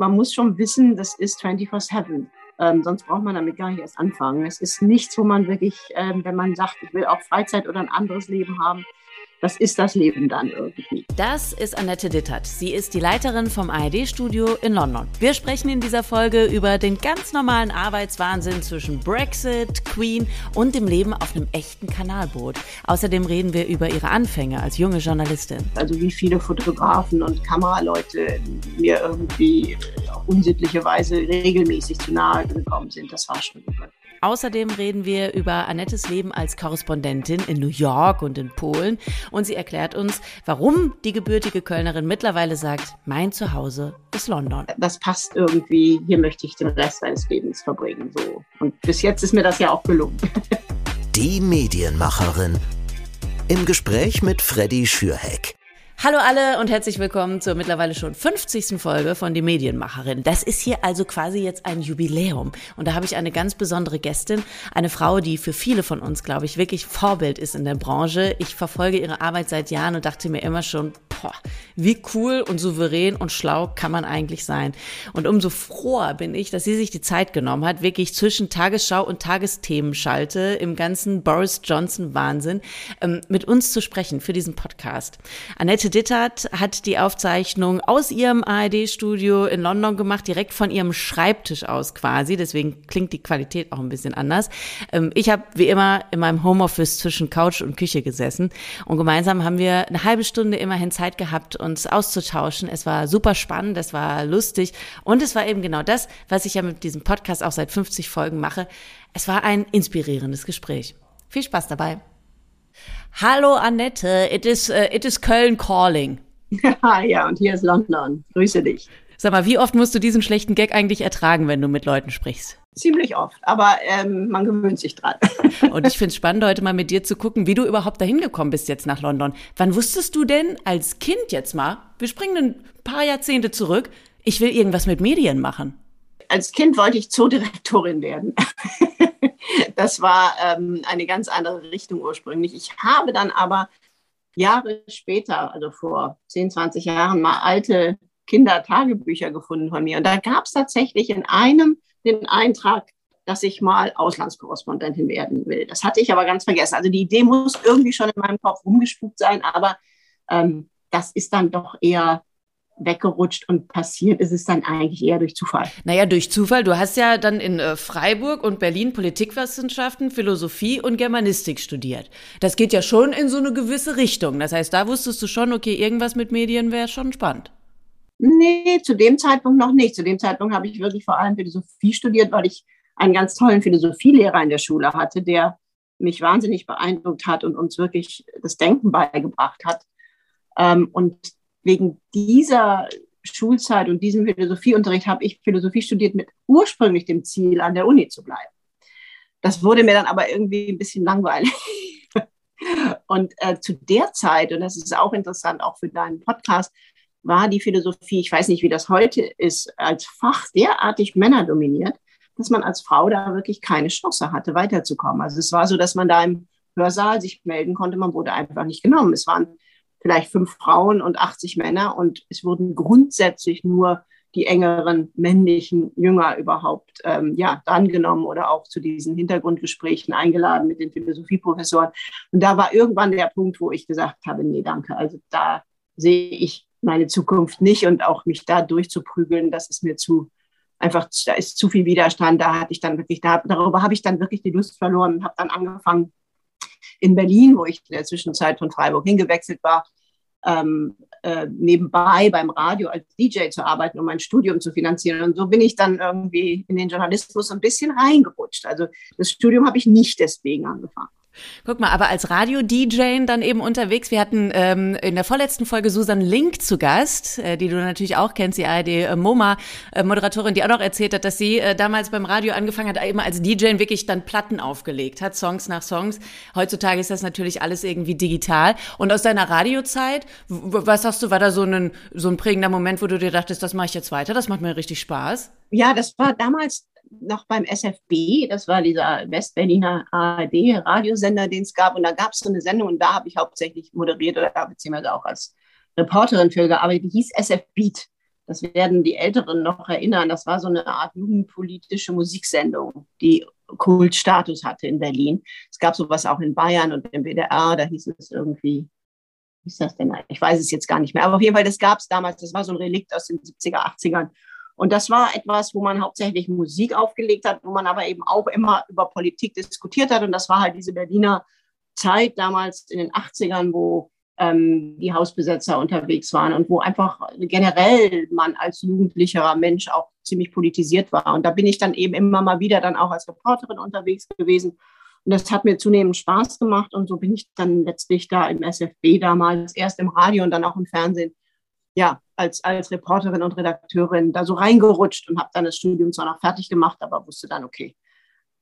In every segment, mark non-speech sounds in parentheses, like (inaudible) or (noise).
man muss schon wissen, das ist 24-7. Ähm, sonst braucht man damit gar nicht erst anfangen. Es ist nichts, wo man wirklich, ähm, wenn man sagt, ich will auch Freizeit oder ein anderes Leben haben, das ist das Leben dann irgendwie. Das ist Annette Dittert. Sie ist die Leiterin vom ARD-Studio in London. Wir sprechen in dieser Folge über den ganz normalen Arbeitswahnsinn zwischen Brexit, Queen und dem Leben auf einem echten Kanalboot. Außerdem reden wir über ihre Anfänge als junge Journalistin. Also wie viele Fotografen und Kameraleute mir irgendwie auf unsittliche Weise regelmäßig zu nahe gekommen sind, das war schon über. Außerdem reden wir über Annettes Leben als Korrespondentin in New York und in Polen und sie erklärt uns, warum die gebürtige Kölnerin mittlerweile sagt, mein Zuhause ist London. Das passt irgendwie, hier möchte ich den Rest meines Lebens verbringen. So. Und bis jetzt ist mir das ja auch gelungen. Die Medienmacherin. Im Gespräch mit Freddy Schürheck. Hallo alle und herzlich willkommen zur mittlerweile schon 50. Folge von Die Medienmacherin. Das ist hier also quasi jetzt ein Jubiläum. Und da habe ich eine ganz besondere Gästin, eine Frau, die für viele von uns, glaube ich, wirklich Vorbild ist in der Branche. Ich verfolge ihre Arbeit seit Jahren und dachte mir immer schon, boah, wie cool und souverän und schlau kann man eigentlich sein. Und umso froher bin ich, dass sie sich die Zeit genommen hat, wirklich zwischen Tagesschau und Tagesthemenschalte im ganzen Boris Johnson Wahnsinn ähm, mit uns zu sprechen für diesen Podcast. Annette Dittert hat die Aufzeichnung aus ihrem ARD-Studio in London gemacht, direkt von ihrem Schreibtisch aus quasi. Deswegen klingt die Qualität auch ein bisschen anders. Ähm, ich habe wie immer in meinem Homeoffice zwischen Couch und Küche gesessen und gemeinsam haben wir eine halbe Stunde immerhin Zeit gehabt, uns auszutauschen. Es war super spannend, es war lustig und es war eben genau das, was ich ja mit diesem Podcast auch seit 50 Folgen mache. Es war ein inspirierendes Gespräch. Viel Spaß dabei. Hallo Annette, it is, uh, it is Köln calling. (laughs) ja, und hier ist London. Grüße dich. Sag mal, wie oft musst du diesen schlechten Gag eigentlich ertragen, wenn du mit Leuten sprichst? Ziemlich oft, aber ähm, man gewöhnt sich dran. (laughs) Und ich finde es spannend, heute mal mit dir zu gucken, wie du überhaupt dahin gekommen bist jetzt nach London. Wann wusstest du denn als Kind jetzt mal, wir springen ein paar Jahrzehnte zurück, ich will irgendwas mit Medien machen? Als Kind wollte ich Zoodirektorin werden. (laughs) Das war ähm, eine ganz andere Richtung ursprünglich. Ich habe dann aber Jahre später, also vor 10, 20 Jahren, mal alte Kindertagebücher gefunden von mir. Und da gab es tatsächlich in einem den Eintrag, dass ich mal Auslandskorrespondentin werden will. Das hatte ich aber ganz vergessen. Also die Idee muss irgendwie schon in meinem Kopf rumgespuckt sein, aber ähm, das ist dann doch eher weggerutscht und passiert ist es dann eigentlich eher durch Zufall. Naja, durch Zufall. Du hast ja dann in äh, Freiburg und Berlin Politikwissenschaften, Philosophie und Germanistik studiert. Das geht ja schon in so eine gewisse Richtung. Das heißt, da wusstest du schon, okay, irgendwas mit Medien wäre schon spannend. Nee, zu dem Zeitpunkt noch nicht. Zu dem Zeitpunkt habe ich wirklich vor allem Philosophie studiert, weil ich einen ganz tollen Philosophielehrer in der Schule hatte, der mich wahnsinnig beeindruckt hat und uns wirklich das Denken beigebracht hat. Ähm, und wegen dieser Schulzeit und diesem Philosophieunterricht habe ich Philosophie studiert mit ursprünglich dem Ziel, an der Uni zu bleiben. Das wurde mir dann aber irgendwie ein bisschen langweilig. (laughs) Und äh, zu der Zeit, und das ist auch interessant, auch für deinen Podcast, war die Philosophie, ich weiß nicht, wie das heute ist, als Fach derartig männerdominiert, dass man als Frau da wirklich keine Chance hatte, weiterzukommen. Also es war so, dass man da im Hörsaal sich melden konnte, man wurde einfach nicht genommen. Es waren vielleicht fünf Frauen und 80 Männer und es wurden grundsätzlich nur die engeren männlichen Jünger überhaupt ähm, ja, drangenommen oder auch zu diesen Hintergrundgesprächen eingeladen mit den Philosophieprofessoren. Und da war irgendwann der Punkt, wo ich gesagt habe, nee, danke. Also da sehe ich meine Zukunft nicht und auch mich da durchzuprügeln, das ist mir zu, einfach, da ist zu viel Widerstand. Da hatte ich dann wirklich, da, darüber habe ich dann wirklich die Lust verloren und habe dann angefangen, in Berlin, wo ich in der Zwischenzeit von Freiburg hingewechselt war, ähm, äh, nebenbei beim Radio als DJ zu arbeiten, um mein Studium zu finanzieren. Und so bin ich dann irgendwie in den Journalismus ein bisschen reingerutscht. Also das Studium habe ich nicht deswegen angefangen. Guck mal, aber als Radio-DJ dann eben unterwegs. Wir hatten ähm, in der vorletzten Folge Susan Link zu Gast, äh, die du natürlich auch kennst, die ARD-MoMA-Moderatorin, äh, die auch noch erzählt hat, dass sie äh, damals beim Radio angefangen hat, eben als DJ wirklich dann Platten aufgelegt hat, Songs nach Songs. Heutzutage ist das natürlich alles irgendwie digital. Und aus deiner Radiozeit, was sagst du, war da so ein, so ein prägender Moment, wo du dir dachtest, das mache ich jetzt weiter, das macht mir richtig Spaß? Ja, das war damals noch beim SFB, das war dieser Westberliner ARD-Radiosender, den es gab. Und da gab es so eine Sendung und da habe ich hauptsächlich moderiert oder beziehungsweise auch als Reporterin für gearbeitet, die hieß SF Beat. das werden die Älteren noch erinnern, das war so eine Art jugendpolitische Musiksendung, die Kultstatus hatte in Berlin. Es gab sowas auch in Bayern und im WDR, da hieß es irgendwie, wie ist das denn? Ich weiß es jetzt gar nicht mehr, aber auf jeden Fall, das gab es damals, das war so ein Relikt aus den 70er, 80ern. Und das war etwas, wo man hauptsächlich Musik aufgelegt hat, wo man aber eben auch immer über Politik diskutiert hat. Und das war halt diese Berliner Zeit damals in den 80ern, wo ähm, die Hausbesetzer unterwegs waren und wo einfach generell man als jugendlicher Mensch auch ziemlich politisiert war. Und da bin ich dann eben immer mal wieder dann auch als Reporterin unterwegs gewesen. Und das hat mir zunehmend Spaß gemacht. Und so bin ich dann letztlich da im SFB damals, erst im Radio und dann auch im Fernsehen, ja, als, als Reporterin und Redakteurin da so reingerutscht und habe dann das Studium zwar noch fertig gemacht, aber wusste dann, okay,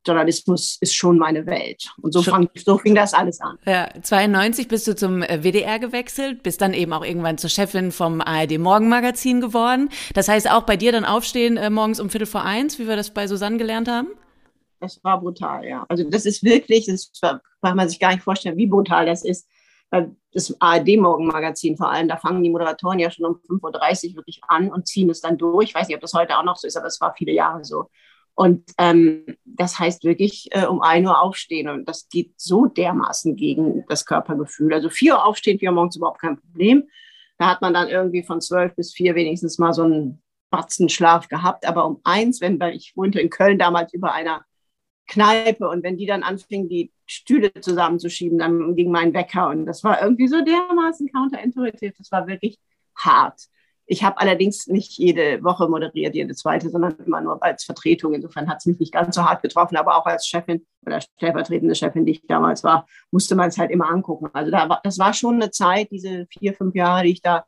Journalismus ist schon meine Welt. Und so, fang, so fing das alles an. Ja, 92 bist du zum WDR gewechselt, bist dann eben auch irgendwann zur Chefin vom ARD Morgenmagazin geworden. Das heißt auch bei dir dann aufstehen äh, morgens um Viertel vor eins, wie wir das bei Susanne gelernt haben? Das war brutal, ja. Also das ist wirklich, das kann man sich gar nicht vorstellen, wie brutal das ist. Das ARD-Morgenmagazin vor allem, da fangen die Moderatoren ja schon um 5.30 Uhr wirklich an und ziehen es dann durch. Ich weiß nicht, ob das heute auch noch so ist, aber es war viele Jahre so. Und ähm, das heißt wirklich äh, um ein Uhr aufstehen. Und das geht so dermaßen gegen das Körpergefühl. Also vier Uhr aufstehen, vier Uhr morgens überhaupt kein Problem. Da hat man dann irgendwie von zwölf bis vier wenigstens mal so einen Batzenschlaf gehabt. Aber um eins, wenn ich wohnte in Köln damals über einer Kneipe und wenn die dann anfingen, die Stühle zusammenzuschieben, dann ging mein Wecker. Und das war irgendwie so dermaßen counterintuitiv. Das war wirklich hart. Ich habe allerdings nicht jede Woche moderiert, jede zweite, sondern immer nur als Vertretung. Insofern hat es mich nicht ganz so hart getroffen, aber auch als Chefin oder stellvertretende Chefin, die ich damals war, musste man es halt immer angucken. Also da war, das war schon eine Zeit, diese vier, fünf Jahre, die ich da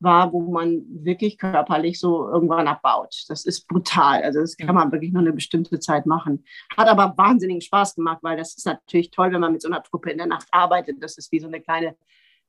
war, wo man wirklich körperlich so irgendwann abbaut. Das ist brutal. Also das kann man wirklich nur eine bestimmte Zeit machen. Hat aber wahnsinnigen Spaß gemacht, weil das ist natürlich toll, wenn man mit so einer Truppe in der Nacht arbeitet. Das ist wie so eine kleine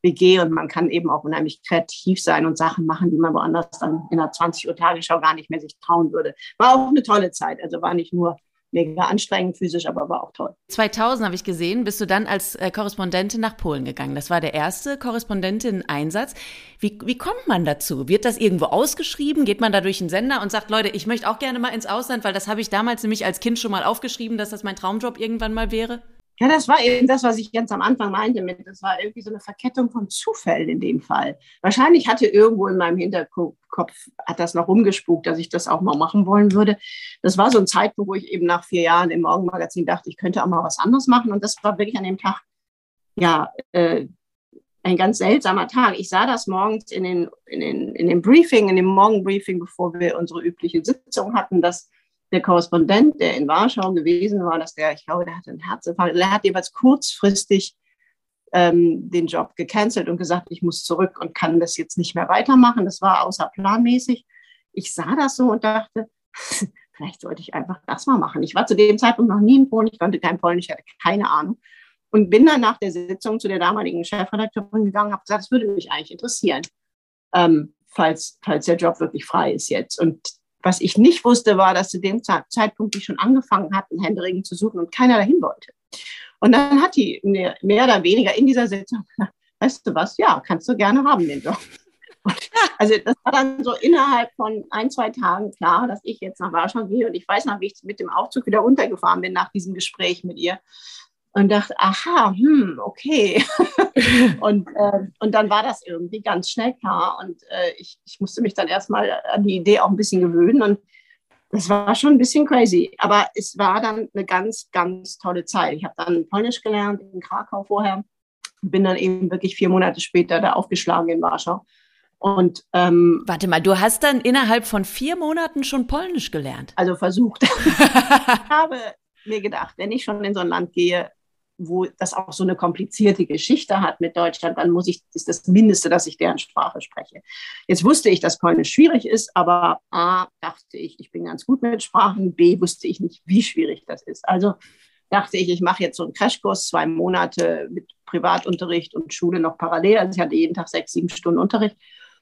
WG und man kann eben auch unheimlich kreativ sein und Sachen machen, die man woanders dann in einer 20 Uhr Tagesschau gar nicht mehr sich trauen würde. War auch eine tolle Zeit. Also war nicht nur mega anstrengend physisch, aber war auch toll. 2000 habe ich gesehen, bist du dann als äh, Korrespondentin nach Polen gegangen. Das war der erste Korrespondentin-Einsatz. Wie, wie kommt man dazu? Wird das irgendwo ausgeschrieben? Geht man da durch einen Sender und sagt, Leute, ich möchte auch gerne mal ins Ausland, weil das habe ich damals nämlich als Kind schon mal aufgeschrieben, dass das mein Traumjob irgendwann mal wäre? Ja, das war eben das, was ich ganz am Anfang meinte. Mit, das war irgendwie so eine Verkettung von Zufällen in dem Fall. Wahrscheinlich hatte irgendwo in meinem Hinterkopf hat das noch rumgespukt, dass ich das auch mal machen wollen würde. Das war so ein Zeitpunkt, wo ich eben nach vier Jahren im Morgenmagazin dachte, ich könnte auch mal was anderes machen. Und das war wirklich an dem Tag, ja, äh, ein ganz seltsamer Tag. Ich sah das morgens in den, in den, in dem Briefing, in dem Morgenbriefing, bevor wir unsere übliche Sitzung hatten, dass der Korrespondent, der in Warschau gewesen war, dass der, ich glaube, der hatte einen Herzinfarkt, der hat jeweils kurzfristig ähm, den Job gecancelt und gesagt, ich muss zurück und kann das jetzt nicht mehr weitermachen. Das war außerplanmäßig. Ich sah das so und dachte, (laughs) vielleicht sollte ich einfach das mal machen. Ich war zu dem Zeitpunkt noch nie in Polen, ich konnte kein Polnisch, ich hatte keine Ahnung. Und bin dann nach der Sitzung zu der damaligen Chefredakteurin gegangen, habe gesagt, das würde mich eigentlich interessieren, ähm, falls, falls der Job wirklich frei ist jetzt. Und was ich nicht wusste, war, dass zu dem Zeitpunkt ich schon angefangen hatte, einen Händering zu suchen und keiner dahin wollte. Und dann hat die mehr, mehr oder weniger in dieser Sitzung weißt du was, ja, kannst du gerne haben den Job. also das war dann so innerhalb von ein, zwei Tagen klar, dass ich jetzt nach Warschau gehe und ich weiß noch, wie ich mit dem Aufzug wieder runtergefahren bin nach diesem Gespräch mit ihr und dachte, aha, hm, okay. (laughs) und, äh, und dann war das irgendwie ganz schnell klar. Und äh, ich, ich musste mich dann erstmal an die Idee auch ein bisschen gewöhnen. Und das war schon ein bisschen crazy. Aber es war dann eine ganz, ganz tolle Zeit. Ich habe dann Polnisch gelernt in Krakau vorher. Bin dann eben wirklich vier Monate später da aufgeschlagen in Warschau. Und ähm, warte mal, du hast dann innerhalb von vier Monaten schon Polnisch gelernt? Also versucht. (laughs) ich habe mir gedacht, wenn ich schon in so ein Land gehe, wo das auch so eine komplizierte Geschichte hat mit Deutschland, dann muss ich, ist das Mindeste, dass ich deren Sprache spreche. Jetzt wusste ich, dass Polnisch schwierig ist, aber A, dachte ich, ich bin ganz gut mit Sprachen, B, wusste ich nicht, wie schwierig das ist. Also dachte ich, ich mache jetzt so einen Crashkurs, zwei Monate mit Privatunterricht und Schule noch parallel. Also ich hatte jeden Tag sechs, sieben Stunden Unterricht.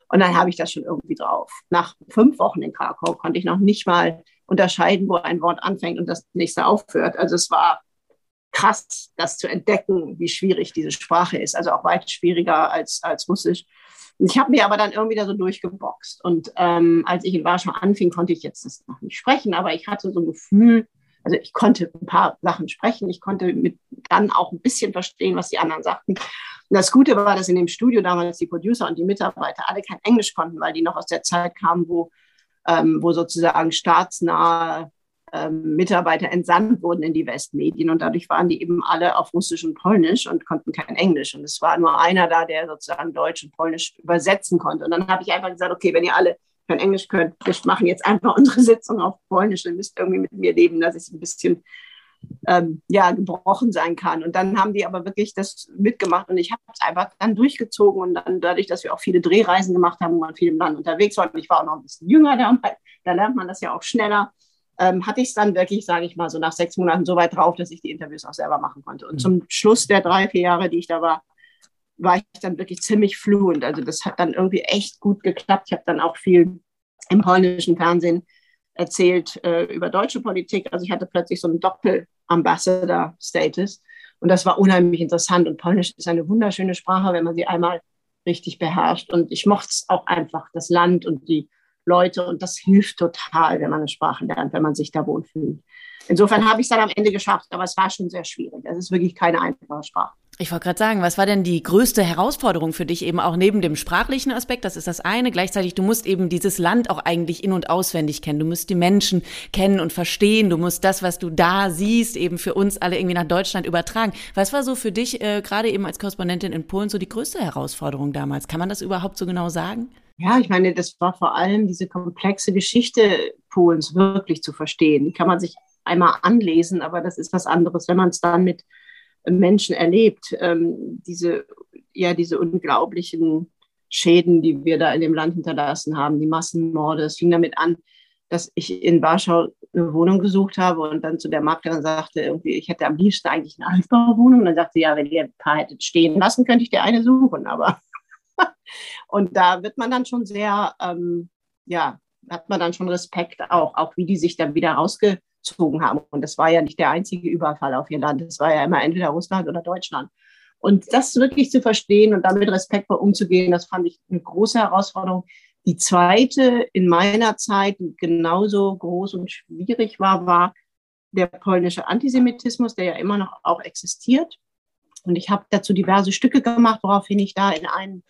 Und dann habe ich das schon irgendwie drauf. Nach fünf Wochen in Krakau konnte ich noch nicht mal unterscheiden, wo ein Wort anfängt und das nächste aufhört. Also es war krass, das zu entdecken, wie schwierig diese Sprache ist. Also auch weit schwieriger als, als Russisch. Ich habe mir aber dann irgendwie da so durchgeboxt. Und ähm, als ich in Warschau anfing, konnte ich jetzt das noch nicht sprechen, aber ich hatte so ein Gefühl, also ich konnte ein paar Sachen sprechen, ich konnte mit dann auch ein bisschen verstehen, was die anderen sagten. Und das Gute war, dass in dem Studio damals die Producer und die Mitarbeiter alle kein Englisch konnten, weil die noch aus der Zeit kamen, wo, ähm, wo sozusagen staatsnahe ähm, Mitarbeiter entsandt wurden in die Westmedien und dadurch waren die eben alle auf Russisch und Polnisch und konnten kein Englisch. Und es war nur einer da, der sozusagen Deutsch und Polnisch übersetzen konnte. Und dann habe ich einfach gesagt, okay, wenn ihr alle kein Englisch könnt, wir machen jetzt einfach unsere Sitzung auf Polnisch, ihr müsst irgendwie mit mir leben, dass ich ein bisschen ähm, ja, gebrochen sein kann. Und dann haben die aber wirklich das mitgemacht und ich habe es einfach dann durchgezogen und dann dadurch, dass wir auch viele Drehreisen gemacht haben, wo man viel im Land unterwegs war und ich war auch noch ein bisschen jünger damals, da lernt man das ja auch schneller, ähm, hatte ich es dann wirklich, sage ich mal, so nach sechs Monaten so weit drauf, dass ich die Interviews auch selber machen konnte. Und mhm. zum Schluss der drei, vier Jahre, die ich da war, war ich dann wirklich ziemlich fluent. Also das hat dann irgendwie echt gut geklappt. Ich habe dann auch viel im polnischen Fernsehen erzählt äh, über deutsche Politik. Also ich hatte plötzlich so einen Doppel-Ambassador-Status und das war unheimlich interessant. Und Polnisch ist eine wunderschöne Sprache, wenn man sie einmal richtig beherrscht. Und ich mochte es auch einfach, das Land und die Leute und das hilft total, wenn man eine Sprache lernt, wenn man sich da wohlfühlt. Insofern habe ich es dann am Ende geschafft, aber es war schon sehr schwierig. Es ist wirklich keine einfache Sprache. Ich wollte gerade sagen, was war denn die größte Herausforderung für dich eben auch neben dem sprachlichen Aspekt? Das ist das eine. Gleichzeitig, du musst eben dieses Land auch eigentlich in- und auswendig kennen. Du musst die Menschen kennen und verstehen. Du musst das, was du da siehst, eben für uns alle irgendwie nach Deutschland übertragen. Was war so für dich, äh, gerade eben als Korrespondentin in Polen, so die größte Herausforderung damals? Kann man das überhaupt so genau sagen? Ja, ich meine, das war vor allem diese komplexe Geschichte Polens wirklich zu verstehen. Die kann man sich einmal anlesen, aber das ist was anderes, wenn man es dann mit Menschen erlebt, ähm, diese, ja, diese unglaublichen Schäden, die wir da in dem Land hinterlassen haben, die Massenmorde. Es fing damit an, dass ich in Warschau eine Wohnung gesucht habe und dann zu der Maklerin sagte, irgendwie, ich hätte am liebsten eigentlich eine Altbauwohnung. Und dann sagte sie, ja, wenn ihr ein paar hättet stehen lassen, könnte ich dir eine suchen. Aber und da wird man dann schon sehr, ähm, ja, hat man dann schon Respekt auch, auch wie die sich dann wieder rausge gezogen haben. Und das war ja nicht der einzige Überfall auf ihr Land. Es war ja immer entweder Russland oder Deutschland. Und das wirklich zu verstehen und damit respektvoll umzugehen, das fand ich eine große Herausforderung. Die zweite in meiner Zeit, die genauso groß und schwierig war, war der polnische Antisemitismus, der ja immer noch auch existiert. Und ich habe dazu diverse Stücke gemacht, woraufhin ich da in einen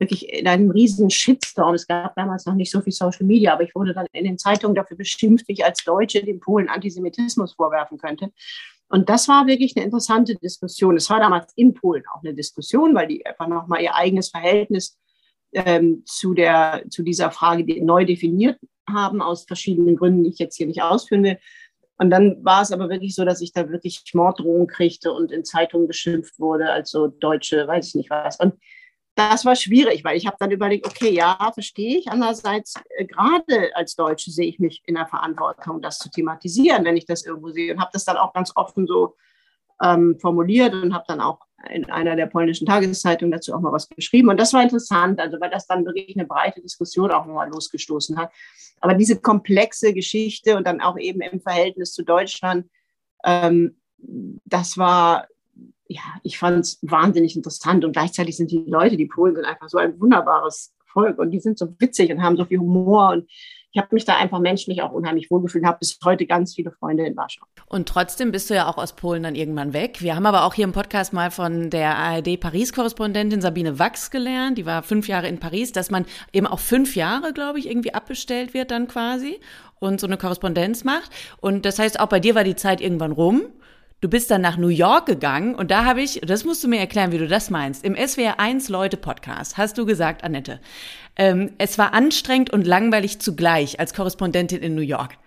wirklich in einem riesen Shitstorm. Es gab damals noch nicht so viel Social Media, aber ich wurde dann in den Zeitungen dafür beschimpft, wie ich als Deutsche den Polen Antisemitismus vorwerfen könnte. Und das war wirklich eine interessante Diskussion. Es war damals in Polen auch eine Diskussion, weil die einfach nochmal ihr eigenes Verhältnis ähm, zu, der, zu dieser Frage neu definiert haben, aus verschiedenen Gründen, die ich jetzt hier nicht ausführen will. Und dann war es aber wirklich so, dass ich da wirklich Morddrohungen kriegte und in Zeitungen beschimpft wurde, als so Deutsche, weiß ich nicht was. Und das war schwierig, weil ich habe dann überlegt, okay, ja, verstehe ich. Andererseits, äh, gerade als Deutsche sehe ich mich in der Verantwortung, das zu thematisieren, wenn ich das irgendwo sehe. Und habe das dann auch ganz offen so ähm, formuliert und habe dann auch in einer der polnischen Tageszeitungen dazu auch mal was geschrieben. Und das war interessant, also weil das dann wirklich eine breite Diskussion auch nochmal losgestoßen hat. Aber diese komplexe Geschichte und dann auch eben im Verhältnis zu Deutschland, ähm, das war ja, ich fand es wahnsinnig interessant und gleichzeitig sind die Leute, die Polen sind einfach so ein wunderbares Volk und die sind so witzig und haben so viel Humor und ich habe mich da einfach menschlich auch unheimlich wohlgefühlt und habe bis heute ganz viele Freunde in Warschau. Und trotzdem bist du ja auch aus Polen dann irgendwann weg. Wir haben aber auch hier im Podcast mal von der ARD-Paris-Korrespondentin Sabine Wachs gelernt, die war fünf Jahre in Paris, dass man eben auch fünf Jahre, glaube ich, irgendwie abbestellt wird dann quasi und so eine Korrespondenz macht. Und das heißt, auch bei dir war die Zeit irgendwann rum. Du bist dann nach New York gegangen und da habe ich, das musst du mir erklären, wie du das meinst. Im SWR 1 Leute Podcast hast du gesagt, Annette, ähm, es war anstrengend und langweilig zugleich als Korrespondentin in New York.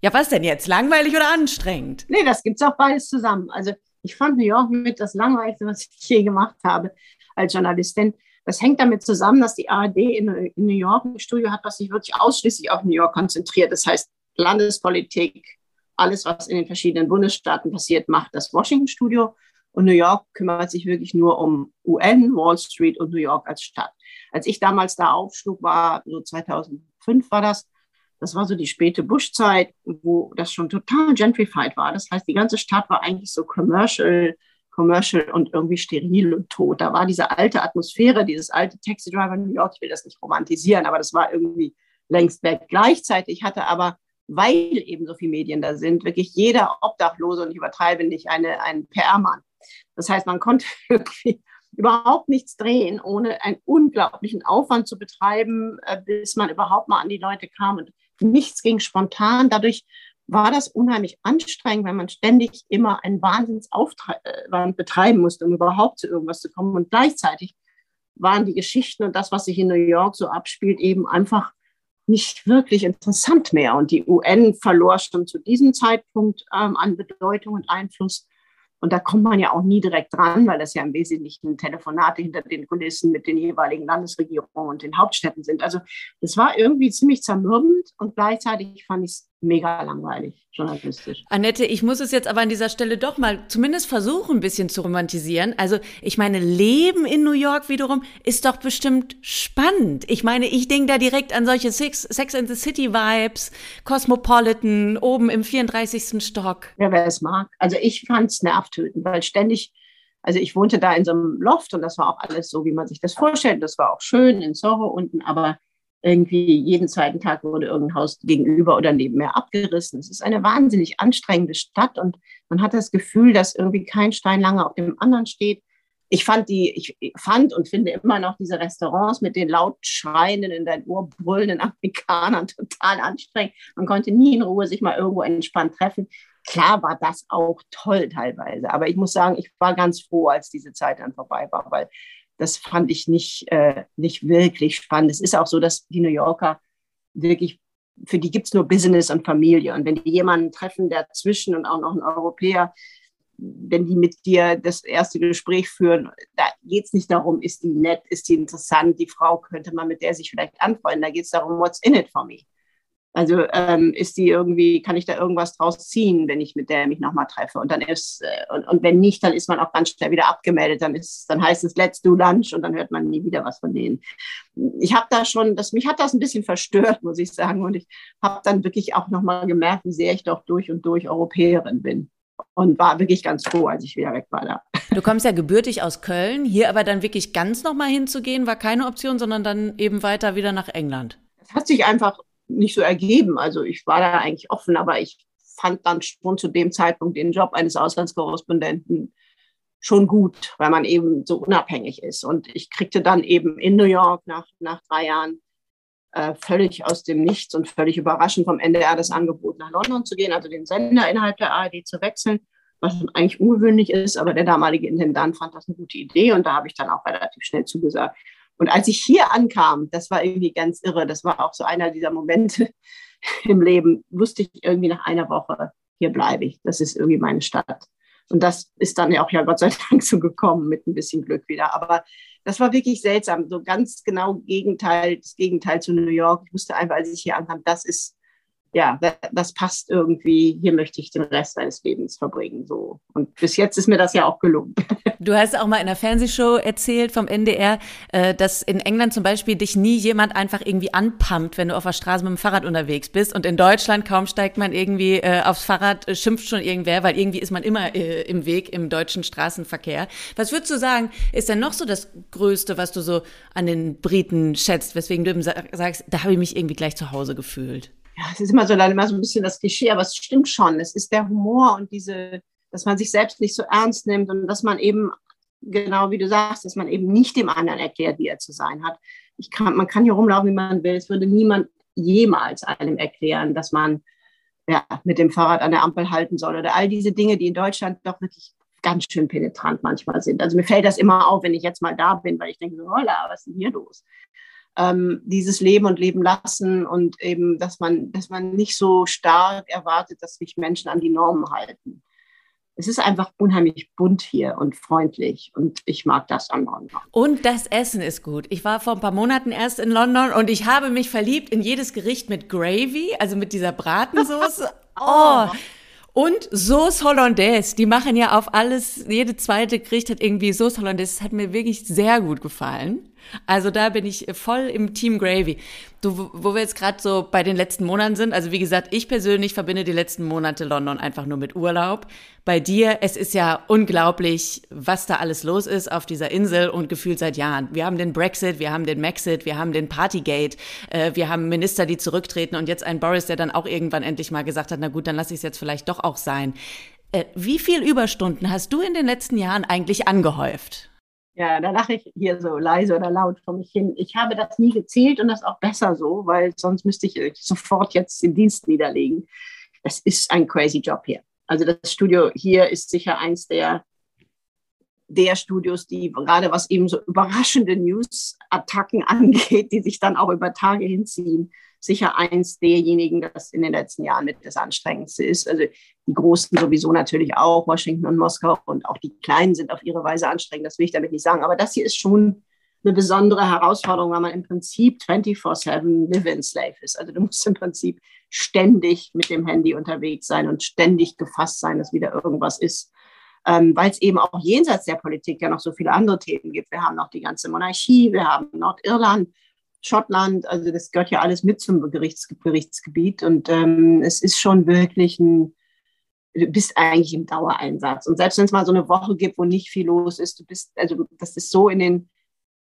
Ja, was denn jetzt? Langweilig oder anstrengend? Nee, das gibt's auch beides zusammen. Also ich fand New York mit das Langweiligste, was ich je gemacht habe als Journalistin. Das hängt damit zusammen, dass die ARD in, in New York ein Studio hat, was sich wirklich ausschließlich auf New York konzentriert. Das heißt Landespolitik, alles, was in den verschiedenen Bundesstaaten passiert, macht das Washington-Studio. Und New York kümmert sich wirklich nur um UN, Wall Street und New York als Stadt. Als ich damals da aufschlug, war so 2005 war das. Das war so die späte Bush-Zeit, wo das schon total gentrified war. Das heißt, die ganze Stadt war eigentlich so commercial, commercial und irgendwie steril und tot. Da war diese alte Atmosphäre, dieses alte Taxi Driver New York, ich will das nicht romantisieren, aber das war irgendwie längst weg. Gleichzeitig hatte aber, weil eben so viele Medien da sind, wirklich jeder Obdachlose, und ich übertreibe nicht, eine, ein PR-Mann. Das heißt, man konnte (laughs) irgendwie überhaupt nichts drehen, ohne einen unglaublichen Aufwand zu betreiben, äh, bis man überhaupt mal an die Leute kam. Und nichts ging spontan. Dadurch war das unheimlich anstrengend, weil man ständig immer einen Wahnsinnsaufwand betreiben musste, um überhaupt zu irgendwas zu kommen. Und gleichzeitig waren die Geschichten und das, was sich in New York so abspielt, eben einfach nicht wirklich interessant mehr. Und die UN verlor schon zu diesem Zeitpunkt ähm, an Bedeutung und Einfluss. Und da kommt man ja auch nie direkt dran, weil das ja im Wesentlichen Telefonate hinter den Kulissen mit den jeweiligen Landesregierungen und den Hauptstädten sind. Also das war irgendwie ziemlich zermürbend und gleichzeitig fand ich es mega langweilig, journalistisch. Annette, ich muss es jetzt aber an dieser Stelle doch mal zumindest versuchen, ein bisschen zu romantisieren. Also ich meine, Leben in New York wiederum ist doch bestimmt spannend. Ich meine, ich denke da direkt an solche Sex, Sex and the City Vibes, Cosmopolitan, oben im 34. Stock. Ja, wer es mag. Also ich fand es nervtötend, weil ständig also ich wohnte da in so einem Loft und das war auch alles so, wie man sich das vorstellt. Das war auch schön in Soho unten, aber irgendwie jeden zweiten Tag wurde irgendein Haus gegenüber oder neben mir abgerissen. Es ist eine wahnsinnig anstrengende Stadt und man hat das Gefühl, dass irgendwie kein Stein lange auf dem anderen steht. Ich fand die, ich fand und finde immer noch diese Restaurants mit den laut schreienden, in dein Ohr brüllenden Amerikanern (laughs) total anstrengend. Man konnte nie in Ruhe sich mal irgendwo entspannt treffen. Klar war das auch toll teilweise, aber ich muss sagen, ich war ganz froh, als diese Zeit dann vorbei war, weil das fand ich nicht, äh, nicht wirklich spannend. Es ist auch so, dass die New Yorker wirklich, für die gibt es nur Business und Familie. Und wenn die jemanden treffen dazwischen und auch noch einen Europäer, wenn die mit dir das erste Gespräch führen, da geht es nicht darum, ist die nett, ist die interessant, die Frau könnte man mit der sich vielleicht anfreunden. Da geht es darum, what's in it for me. Also ähm, ist die irgendwie, kann ich da irgendwas draus ziehen, wenn ich mit der mich nochmal treffe? Und dann ist, äh, und, und wenn nicht, dann ist man auch ganz schnell wieder abgemeldet. Dann ist, dann heißt es Let's do lunch und dann hört man nie wieder was von denen. Ich habe da schon, das, mich hat das ein bisschen verstört, muss ich sagen. Und ich habe dann wirklich auch nochmal gemerkt, wie sehr ich doch durch und durch Europäerin bin. Und war wirklich ganz froh, als ich wieder weg war da. Du kommst ja gebürtig aus Köln, hier aber dann wirklich ganz nochmal hinzugehen, war keine Option, sondern dann eben weiter wieder nach England. Das hat sich einfach nicht so ergeben. Also ich war da eigentlich offen, aber ich fand dann schon zu dem Zeitpunkt den Job eines Auslandskorrespondenten schon gut, weil man eben so unabhängig ist. Und ich kriegte dann eben in New York nach, nach drei Jahren äh, völlig aus dem Nichts und völlig überraschend vom NDR das Angebot, nach London zu gehen, also den Sender innerhalb der ARD zu wechseln, was eigentlich ungewöhnlich ist, aber der damalige Intendant fand das eine gute Idee und da habe ich dann auch relativ schnell zugesagt. Und als ich hier ankam, das war irgendwie ganz irre, das war auch so einer dieser Momente (laughs) im Leben, wusste ich irgendwie nach einer Woche, hier bleibe ich, das ist irgendwie meine Stadt. Und das ist dann ja auch ja Gott sei Dank so gekommen mit ein bisschen Glück wieder. Aber das war wirklich seltsam, so ganz genau Gegenteil, das Gegenteil zu New York. Ich wusste einfach, als ich hier ankam, das ist ja, das passt irgendwie, hier möchte ich den Rest meines Lebens verbringen. So. Und bis jetzt ist mir das ja auch gelungen. (laughs) Du hast auch mal in einer Fernsehshow erzählt vom NDR, äh, dass in England zum Beispiel dich nie jemand einfach irgendwie anpumpt, wenn du auf der Straße mit dem Fahrrad unterwegs bist. Und in Deutschland kaum steigt man irgendwie äh, aufs Fahrrad, äh, schimpft schon irgendwer, weil irgendwie ist man immer im Weg im deutschen Straßenverkehr. Was würdest du sagen, ist denn noch so das Größte, was du so an den Briten schätzt, weswegen du eben sagst, da habe ich mich irgendwie gleich zu Hause gefühlt? Ja, es ist immer so, immer so ein bisschen das Klischee, aber es stimmt schon. Es ist der Humor und diese, dass man sich selbst nicht so ernst nimmt und dass man eben, genau wie du sagst, dass man eben nicht dem anderen erklärt, wie er zu sein hat. Ich kann, man kann hier rumlaufen, wie man will. Es würde niemand jemals einem erklären, dass man ja, mit dem Fahrrad an der Ampel halten soll oder all diese Dinge, die in Deutschland doch wirklich ganz schön penetrant manchmal sind. Also mir fällt das immer auf, wenn ich jetzt mal da bin, weil ich denke, holla, was ist denn hier los? Ähm, dieses Leben und Leben lassen und eben, dass man, dass man nicht so stark erwartet, dass sich Menschen an die Normen halten. Es ist einfach unheimlich bunt hier und freundlich und ich mag das an London. Und das Essen ist gut. Ich war vor ein paar Monaten erst in London und ich habe mich verliebt in jedes Gericht mit Gravy, also mit dieser Bratensoße. (laughs) oh. Und Sauce Hollandaise, die machen ja auf alles, jede zweite Gericht hat irgendwie Sauce Hollandaise. Das hat mir wirklich sehr gut gefallen. Also da bin ich voll im Team Gravy. Du, wo wir jetzt gerade so bei den letzten Monaten sind, also wie gesagt, ich persönlich verbinde die letzten Monate London einfach nur mit Urlaub. Bei dir, es ist ja unglaublich, was da alles los ist auf dieser Insel und gefühlt seit Jahren. Wir haben den Brexit, wir haben den Maxit, wir haben den Partygate, äh, wir haben Minister, die zurücktreten und jetzt ein Boris, der dann auch irgendwann endlich mal gesagt hat, na gut, dann lasse ich es jetzt vielleicht doch auch sein. Äh, wie viel Überstunden hast du in den letzten Jahren eigentlich angehäuft? Ja, da lache ich hier so leise oder laut vor mich hin. Ich habe das nie gezählt und das auch besser so, weil sonst müsste ich sofort jetzt den Dienst niederlegen. Das ist ein crazy Job hier. Also das Studio hier ist sicher eins der, der Studios, die gerade was eben so überraschende News-Attacken (laughs) angeht, die sich dann auch über Tage hinziehen, sicher eins derjenigen, das in den letzten Jahren mit das anstrengendste ist. Also die Großen sowieso natürlich auch, Washington und Moskau und auch die Kleinen sind auf ihre Weise anstrengend, das will ich damit nicht sagen. Aber das hier ist schon eine besondere Herausforderung, weil man im Prinzip 24-7 Live-in-Slave ist. Also du musst im Prinzip ständig mit dem Handy unterwegs sein und ständig gefasst sein, dass wieder irgendwas ist. Ähm, weil es eben auch jenseits der Politik ja noch so viele andere Themen gibt. Wir haben noch die ganze Monarchie, wir haben Nordirland, Schottland, also das gehört ja alles mit zum Gerichts Gerichtsgebiet und ähm, es ist schon wirklich ein, du bist eigentlich im Dauereinsatz. Und selbst wenn es mal so eine Woche gibt, wo nicht viel los ist, du bist, also das ist so in den,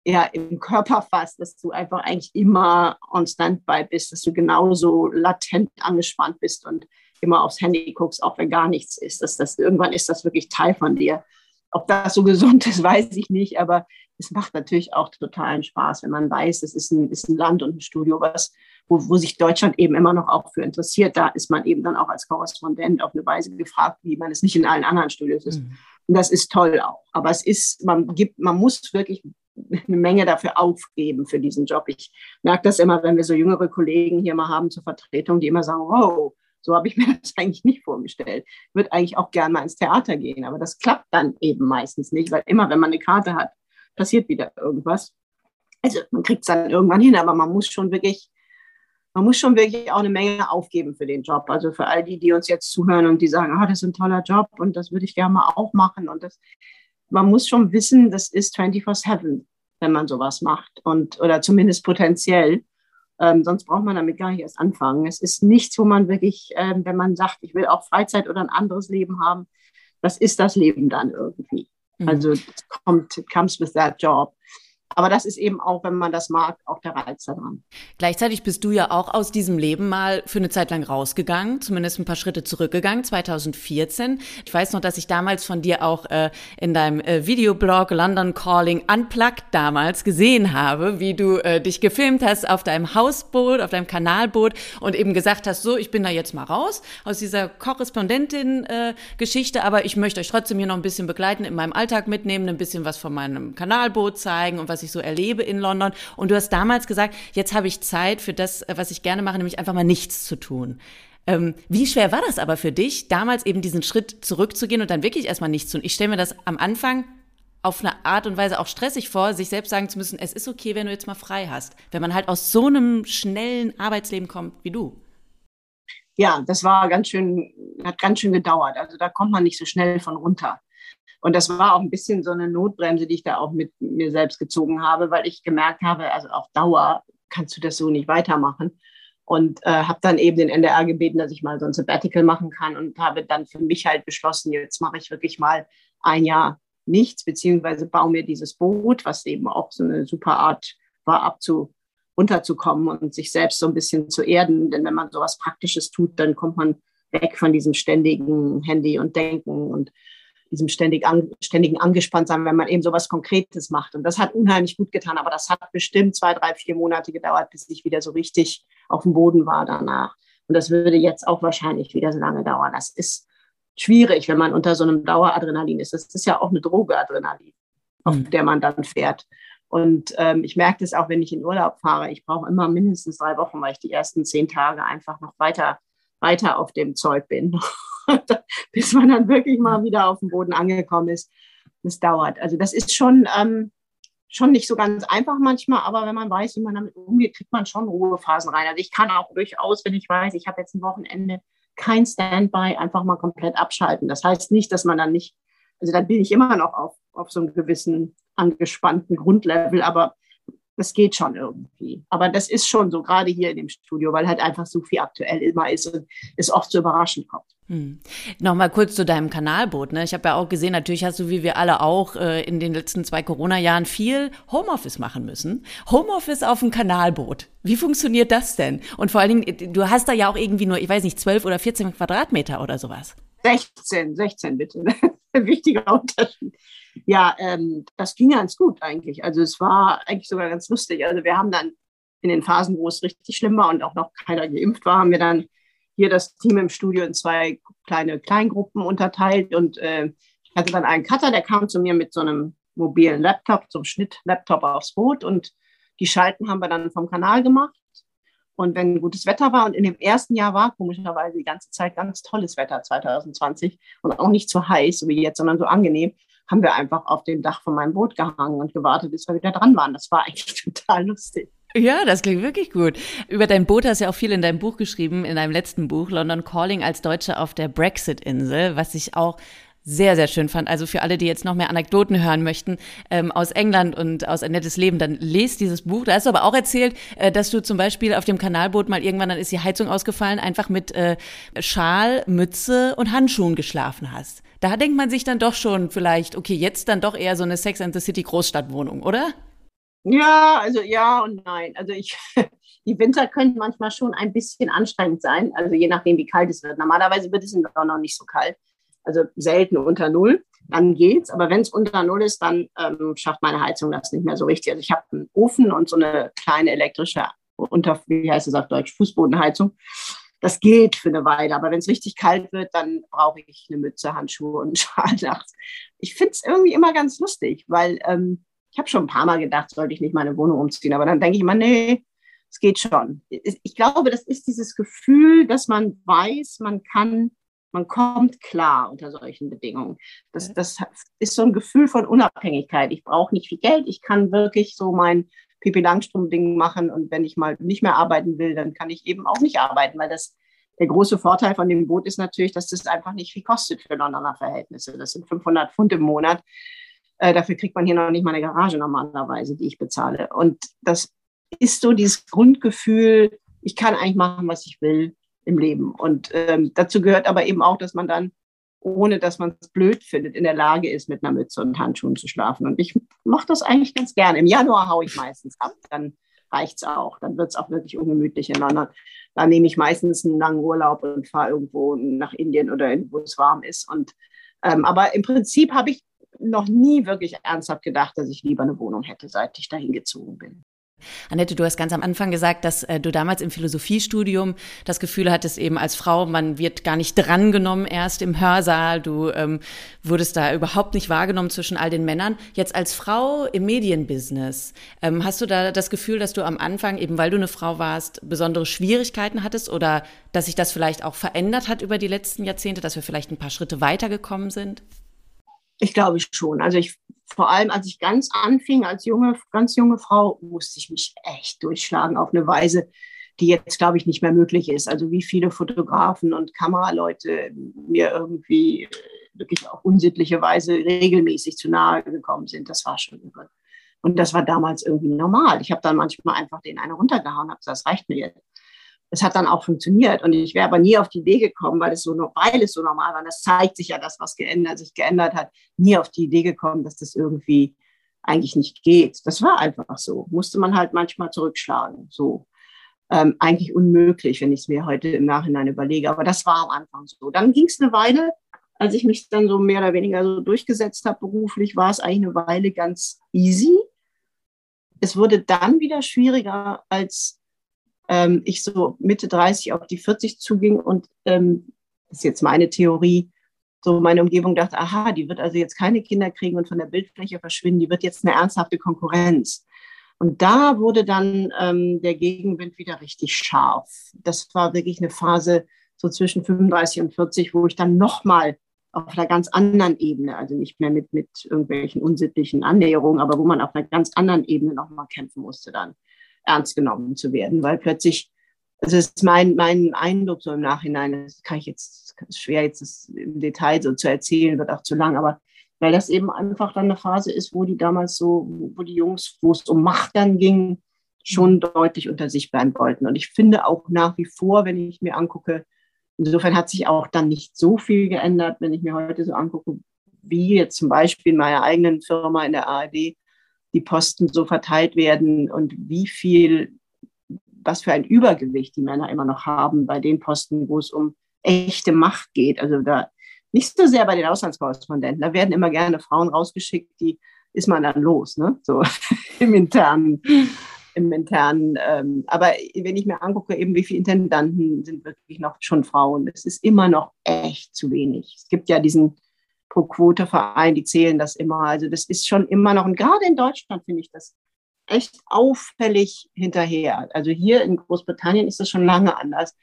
ja, im Körper fast, dass du einfach eigentlich immer on Standby bist, dass du genauso latent angespannt bist und immer aufs Handy guckst, auch wenn gar nichts ist. Dass das, irgendwann ist das wirklich Teil von dir. Ob das so gesund ist, (laughs) weiß ich nicht, aber es macht natürlich auch totalen Spaß, wenn man weiß, es ist ein, ist ein Land und ein Studio, was, wo, wo sich Deutschland eben immer noch auch für interessiert. Da ist man eben dann auch als Korrespondent auf eine Weise gefragt, wie man es nicht in allen anderen Studios ist. Mhm. Und das ist toll auch. Aber es ist, man gibt, man muss wirklich eine Menge dafür aufgeben für diesen Job. Ich merke das immer, wenn wir so jüngere Kollegen hier mal haben zur Vertretung, die immer sagen, wow, so habe ich (laughs) mir das eigentlich nicht vorgestellt. Ich würde eigentlich auch gerne mal ins Theater gehen, aber das klappt dann eben meistens nicht, weil immer, wenn man eine Karte hat, passiert wieder irgendwas. Also man kriegt es dann irgendwann hin, aber man muss schon wirklich, man muss schon wirklich auch eine Menge aufgeben für den Job. Also für all die, die uns jetzt zuhören und die sagen, ah, das ist ein toller Job und das würde ich gerne mal auch machen. Und das, man muss schon wissen, das ist 24-7, wenn man sowas macht und oder zumindest potenziell. Ähm, sonst braucht man damit gar nicht erst anfangen. Es ist nichts, wo man wirklich, ähm, wenn man sagt, ich will auch Freizeit oder ein anderes Leben haben, das ist das Leben dann irgendwie. Mhm. Also comes with that job. Aber das ist eben auch, wenn man das mag, auch der Reiz daran. Gleichzeitig bist du ja auch aus diesem Leben mal für eine Zeit lang rausgegangen, zumindest ein paar Schritte zurückgegangen, 2014. Ich weiß noch, dass ich damals von dir auch äh, in deinem äh, Videoblog London Calling Unplugged damals gesehen habe, wie du äh, dich gefilmt hast auf deinem Hausboot, auf deinem Kanalboot und eben gesagt hast, so, ich bin da jetzt mal raus aus dieser Korrespondentin-Geschichte, aber ich möchte euch trotzdem hier noch ein bisschen begleiten, in meinem Alltag mitnehmen, ein bisschen was von meinem Kanalboot zeigen und was ich so erlebe in London. Und du hast damals gesagt, jetzt habe ich Zeit für das, was ich gerne mache, nämlich einfach mal nichts zu tun. Ähm, wie schwer war das aber für dich, damals eben diesen Schritt zurückzugehen und dann wirklich erstmal nichts zu tun? Ich stelle mir das am Anfang auf eine Art und Weise auch stressig vor, sich selbst sagen zu müssen, es ist okay, wenn du jetzt mal frei hast. Wenn man halt aus so einem schnellen Arbeitsleben kommt wie du. Ja, das war ganz schön, hat ganz schön gedauert. Also da kommt man nicht so schnell von runter. Und das war auch ein bisschen so eine Notbremse, die ich da auch mit mir selbst gezogen habe, weil ich gemerkt habe, also auf Dauer kannst du das so nicht weitermachen. Und äh, habe dann eben den NDR gebeten, dass ich mal so ein Sabbatical machen kann und habe dann für mich halt beschlossen, jetzt mache ich wirklich mal ein Jahr nichts, beziehungsweise baue mir dieses Boot, was eben auch so eine super Art war, abzu, runterzukommen und sich selbst so ein bisschen zu erden. Denn wenn man sowas Praktisches tut, dann kommt man weg von diesem ständigen Handy und Denken und diesem ständig an, ständigen Angespanntsein, wenn man eben sowas Konkretes macht. Und das hat unheimlich gut getan, aber das hat bestimmt zwei, drei, vier Monate gedauert, bis ich wieder so richtig auf dem Boden war danach. Und das würde jetzt auch wahrscheinlich wieder so lange dauern. Das ist schwierig, wenn man unter so einem Daueradrenalin ist. Das ist ja auch eine Droge Adrenalin, auf mhm. der man dann fährt. Und ähm, ich merke das auch, wenn ich in Urlaub fahre. Ich brauche immer mindestens drei Wochen, weil ich die ersten zehn Tage einfach noch weiter, weiter auf dem Zeug bin. (laughs) bis man dann wirklich mal wieder auf dem Boden angekommen ist. Das dauert. Also das ist schon, ähm, schon nicht so ganz einfach manchmal, aber wenn man weiß, wie man damit umgeht, kriegt man schon Ruhephasen rein. Also ich kann auch durchaus, wenn ich weiß, ich habe jetzt ein Wochenende kein Standby, einfach mal komplett abschalten. Das heißt nicht, dass man dann nicht, also dann bin ich immer noch auf, auf so einem gewissen angespannten Grundlevel, aber das geht schon irgendwie. Aber das ist schon so, gerade hier in dem Studio, weil halt einfach so viel aktuell immer ist und es oft so überraschend kommt. Hm. Nochmal kurz zu deinem Kanalboot. Ne? Ich habe ja auch gesehen, natürlich hast du, wie wir alle auch, äh, in den letzten zwei Corona-Jahren viel Homeoffice machen müssen. Homeoffice auf dem Kanalboot. Wie funktioniert das denn? Und vor allen Dingen, du hast da ja auch irgendwie nur, ich weiß nicht, 12 oder 14 Quadratmeter oder sowas. 16, 16 bitte. (laughs) Wichtiger (laughs) Unterschied. Ja, ähm, das ging ganz gut eigentlich. Also es war eigentlich sogar ganz lustig. Also wir haben dann in den Phasen, wo es richtig schlimm war und auch noch keiner geimpft war, haben wir dann hier das Team im Studio in zwei kleine Kleingruppen unterteilt. Und äh, ich hatte dann einen Cutter, der kam zu mir mit so einem mobilen Laptop, so einem Schnitt-Laptop aufs Boot. Und die Schalten haben wir dann vom Kanal gemacht. Und wenn gutes Wetter war, und in dem ersten Jahr war komischerweise die ganze Zeit ganz tolles Wetter 2020 und auch nicht so heiß wie jetzt, sondern so angenehm, haben wir einfach auf dem Dach von meinem Boot gehangen und gewartet, bis wir wieder dran waren. Das war (laughs) eigentlich total lustig. Ja, das klingt wirklich gut. Über dein Boot hast du ja auch viel in deinem Buch geschrieben, in deinem letzten Buch, London Calling als Deutsche auf der Brexit-Insel, was ich auch sehr, sehr schön fand. Also für alle, die jetzt noch mehr Anekdoten hören möchten ähm, aus England und aus ein nettes Leben, dann lest dieses Buch. Da hast du aber auch erzählt, äh, dass du zum Beispiel auf dem Kanalboot mal irgendwann, dann ist die Heizung ausgefallen, einfach mit äh, Schal, Mütze und Handschuhen geschlafen hast. Da denkt man sich dann doch schon vielleicht, okay, jetzt dann doch eher so eine Sex and the City Großstadtwohnung, oder? Ja, also ja und nein. Also ich, (laughs) die Winter können manchmal schon ein bisschen anstrengend sein, also je nachdem, wie kalt es wird. Normalerweise wird es in London nicht so kalt also selten unter Null, dann geht's. Aber wenn es unter Null ist, dann ähm, schafft meine Heizung das nicht mehr so richtig. Also ich habe einen Ofen und so eine kleine elektrische unter, wie heißt es auf Deutsch, Fußbodenheizung. Das geht für eine Weile, aber wenn es richtig kalt wird, dann brauche ich eine Mütze, Handschuhe und (laughs) Schal nachts. Ich finde es irgendwie immer ganz lustig, weil ähm, ich habe schon ein paar Mal gedacht, sollte ich nicht meine Wohnung umziehen, aber dann denke ich immer, nee, es geht schon. Ich glaube, das ist dieses Gefühl, dass man weiß, man kann man kommt klar unter solchen Bedingungen. Das, das ist so ein Gefühl von Unabhängigkeit. Ich brauche nicht viel Geld. Ich kann wirklich so mein Pipi Langstrumpf-Ding machen. Und wenn ich mal nicht mehr arbeiten will, dann kann ich eben auch nicht arbeiten, weil das der große Vorteil von dem Boot ist natürlich, dass das einfach nicht viel kostet für Londoner Verhältnisse. Das sind 500 Pfund im Monat. Äh, dafür kriegt man hier noch nicht mal eine Garage normalerweise, die ich bezahle. Und das ist so dieses Grundgefühl, ich kann eigentlich machen, was ich will im Leben. Und ähm, dazu gehört aber eben auch, dass man dann, ohne dass man es blöd findet, in der Lage ist, mit einer Mütze und Handschuhen zu schlafen. Und ich mache das eigentlich ganz gerne. Im Januar haue ich meistens ab, dann reicht es auch. Dann wird es auch wirklich ungemütlich in London. Dann nehme ich meistens einen langen Urlaub und fahre irgendwo nach Indien oder wo es warm ist. Und, ähm, aber im Prinzip habe ich noch nie wirklich ernsthaft gedacht, dass ich lieber eine Wohnung hätte, seit ich dahin gezogen bin. Annette, du hast ganz am Anfang gesagt, dass äh, du damals im Philosophiestudium das Gefühl hattest, eben als Frau, man wird gar nicht drangenommen erst im Hörsaal. Du ähm, wurdest da überhaupt nicht wahrgenommen zwischen all den Männern. Jetzt als Frau im Medienbusiness, ähm, hast du da das Gefühl, dass du am Anfang, eben weil du eine Frau warst, besondere Schwierigkeiten hattest oder dass sich das vielleicht auch verändert hat über die letzten Jahrzehnte, dass wir vielleicht ein paar Schritte weitergekommen sind? Ich glaube schon. Also ich vor allem, als ich ganz anfing, als junge, ganz junge Frau, musste ich mich echt durchschlagen auf eine Weise, die jetzt, glaube ich, nicht mehr möglich ist. Also wie viele Fotografen und Kameraleute mir irgendwie wirklich auf unsittliche Weise regelmäßig zu nahe gekommen sind, das war schon irre. Und das war damals irgendwie normal. Ich habe dann manchmal einfach den einen runtergehauen, habe gesagt, das reicht mir jetzt. Es hat dann auch funktioniert. Und ich wäre aber nie auf die Idee gekommen, weil es so, weil es so normal war. Das zeigt sich ja, dass was geändert, sich geändert hat. Nie auf die Idee gekommen, dass das irgendwie eigentlich nicht geht. Das war einfach so. Musste man halt manchmal zurückschlagen. So. Ähm, eigentlich unmöglich, wenn ich es mir heute im Nachhinein überlege. Aber das war am Anfang so. Dann ging es eine Weile, als ich mich dann so mehr oder weniger so durchgesetzt habe beruflich, war es eigentlich eine Weile ganz easy. Es wurde dann wieder schwieriger, als ähm, ich so Mitte 30 auf die 40 zuging und ähm, das ist jetzt meine Theorie, so meine Umgebung dachte, aha, die wird also jetzt keine Kinder kriegen und von der Bildfläche verschwinden, die wird jetzt eine ernsthafte Konkurrenz. Und da wurde dann ähm, der Gegenwind wieder richtig scharf. Das war wirklich eine Phase so zwischen 35 und 40, wo ich dann nochmal auf einer ganz anderen Ebene, also nicht mehr mit, mit irgendwelchen unsittlichen Annäherungen, aber wo man auf einer ganz anderen Ebene nochmal kämpfen musste dann ernst genommen zu werden, weil plötzlich, das ist mein, mein Eindruck so im Nachhinein, das kann ich jetzt, ist schwer jetzt im Detail so zu erzählen, wird auch zu lang, aber weil das eben einfach dann eine Phase ist, wo die damals so, wo die Jungs, wo es um Macht dann ging, schon deutlich unter sich bleiben wollten. Und ich finde auch nach wie vor, wenn ich mir angucke, insofern hat sich auch dann nicht so viel geändert, wenn ich mir heute so angucke, wie jetzt zum Beispiel in meiner eigenen Firma in der ARD die Posten so verteilt werden und wie viel, was für ein Übergewicht die Männer immer noch haben bei den Posten, wo es um echte Macht geht. Also da nicht so sehr bei den Auslandskorrespondenten. Da werden immer gerne Frauen rausgeschickt, die ist man dann los, ne? So (laughs) im internen, im internen. Ähm, aber wenn ich mir angucke, eben wie viele Intendanten sind wirklich noch schon Frauen, es ist immer noch echt zu wenig. Es gibt ja diesen Pro-Quote-Verein, die zählen das immer. Also das ist schon immer noch, und gerade in Deutschland finde ich das echt auffällig hinterher. Also hier in Großbritannien ist das schon lange anders.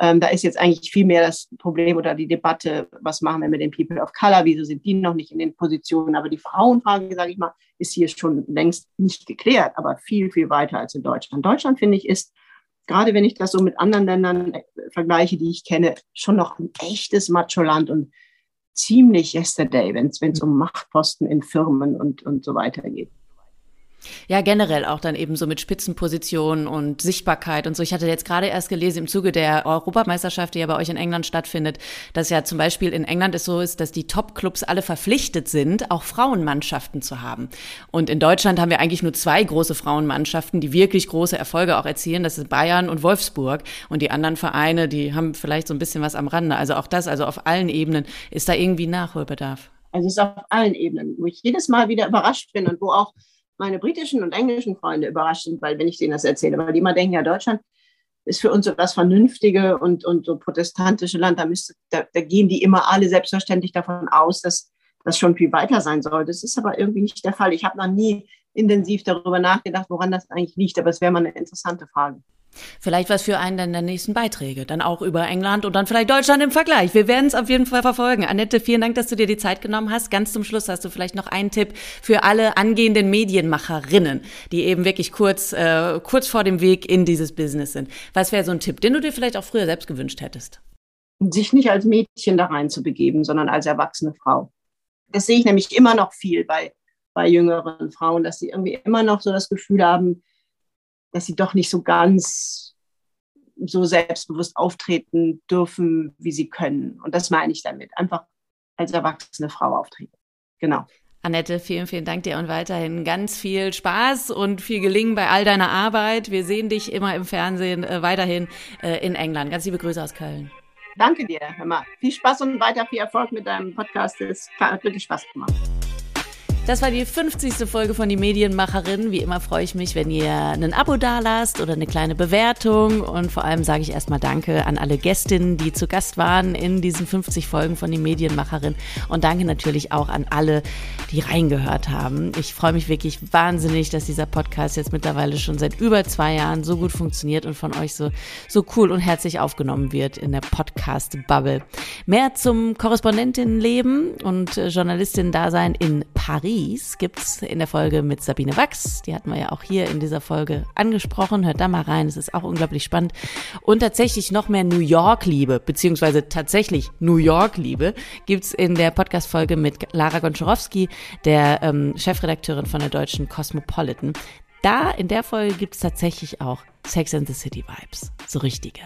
Ähm, da ist jetzt eigentlich viel mehr das Problem oder die Debatte, was machen wir mit den People of Color, wieso sind die noch nicht in den Positionen. Aber die Frauenfrage, sage ich mal, ist hier schon längst nicht geklärt, aber viel, viel weiter als in Deutschland. Deutschland, finde ich, ist, gerade wenn ich das so mit anderen Ländern äh, vergleiche, die ich kenne, schon noch ein echtes Macho-Land und ziemlich yesterday, wenn es um Machtposten in Firmen und, und so weiter geht. Ja, generell auch dann eben so mit Spitzenpositionen und Sichtbarkeit und so. Ich hatte jetzt gerade erst gelesen im Zuge der Europameisterschaft, die ja bei euch in England stattfindet, dass ja zum Beispiel in England es so ist, dass die Top-Clubs alle verpflichtet sind, auch Frauenmannschaften zu haben. Und in Deutschland haben wir eigentlich nur zwei große Frauenmannschaften, die wirklich große Erfolge auch erzielen. Das ist Bayern und Wolfsburg. Und die anderen Vereine, die haben vielleicht so ein bisschen was am Rande. Also auch das, also auf allen Ebenen ist da irgendwie Nachholbedarf. Also es ist auf allen Ebenen, wo ich jedes Mal wieder überrascht bin und wo auch meine britischen und englischen Freunde überrascht weil wenn ich denen das erzähle, weil die immer denken, ja, Deutschland ist für uns so das vernünftige und, und so protestantische Land, da, müsste, da, da gehen die immer alle selbstverständlich davon aus, dass das schon viel weiter sein soll. Das ist aber irgendwie nicht der Fall. Ich habe noch nie intensiv darüber nachgedacht, woran das eigentlich liegt, aber es wäre mal eine interessante Frage. Vielleicht was für einen der nächsten Beiträge. Dann auch über England und dann vielleicht Deutschland im Vergleich. Wir werden es auf jeden Fall verfolgen. Annette, vielen Dank, dass du dir die Zeit genommen hast. Ganz zum Schluss hast du vielleicht noch einen Tipp für alle angehenden Medienmacherinnen, die eben wirklich kurz, äh, kurz vor dem Weg in dieses Business sind. Was wäre so ein Tipp, den du dir vielleicht auch früher selbst gewünscht hättest? Sich nicht als Mädchen da rein zu begeben, sondern als erwachsene Frau. Das sehe ich nämlich immer noch viel bei, bei jüngeren Frauen, dass sie irgendwie immer noch so das Gefühl haben, dass sie doch nicht so ganz so selbstbewusst auftreten dürfen, wie sie können. Und das meine ich damit. Einfach als erwachsene Frau auftreten. Genau. Annette, vielen, vielen Dank dir und weiterhin ganz viel Spaß und viel Gelingen bei all deiner Arbeit. Wir sehen dich immer im Fernsehen äh, weiterhin äh, in England. Ganz liebe Grüße aus Köln. Danke dir, mal. Viel Spaß und weiter viel Erfolg mit deinem Podcast. Es hat wirklich Spaß gemacht. Das war die 50. Folge von Die Medienmacherin. Wie immer freue ich mich, wenn ihr ein Abo dalasst oder eine kleine Bewertung. Und vor allem sage ich erstmal Danke an alle Gästinnen, die zu Gast waren in diesen 50 Folgen von Die Medienmacherin. Und danke natürlich auch an alle, die reingehört haben. Ich freue mich wirklich wahnsinnig, dass dieser Podcast jetzt mittlerweile schon seit über zwei Jahren so gut funktioniert und von euch so, so cool und herzlich aufgenommen wird in der Podcast-Bubble. Mehr zum Korrespondentinnenleben und Journalistinnen-Dasein in Paris Paris gibt's in der Folge mit Sabine Wachs. Die hatten wir ja auch hier in dieser Folge angesprochen. Hört da mal rein, es ist auch unglaublich spannend. Und tatsächlich noch mehr New York-Liebe, beziehungsweise tatsächlich New York-Liebe, gibt's in der Podcast-Folge mit Lara Gonczarowski, der ähm, Chefredakteurin von der deutschen Cosmopolitan. Da, in der Folge gibt's tatsächlich auch Sex and the City Vibes. So richtige.